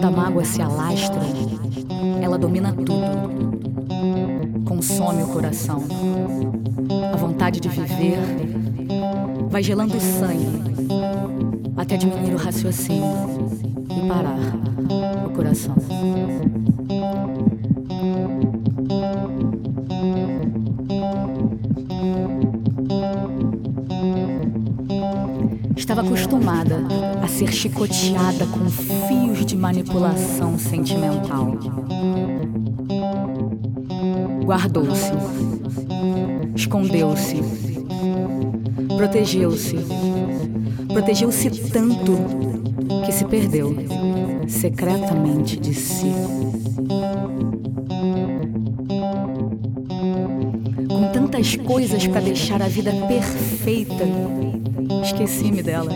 Quando a mágoa se alastra, ela domina tudo. Consome o coração. A vontade de viver vai gelando o sangue até diminuir o raciocínio e parar o coração. Estava acostumada a ser chicoteada com fios de manipulação sentimental. Guardou-se, escondeu-se, protegeu-se, protegeu-se tanto que se perdeu secretamente de si. Com tantas coisas para deixar a vida perfeita, esqueci-me dela.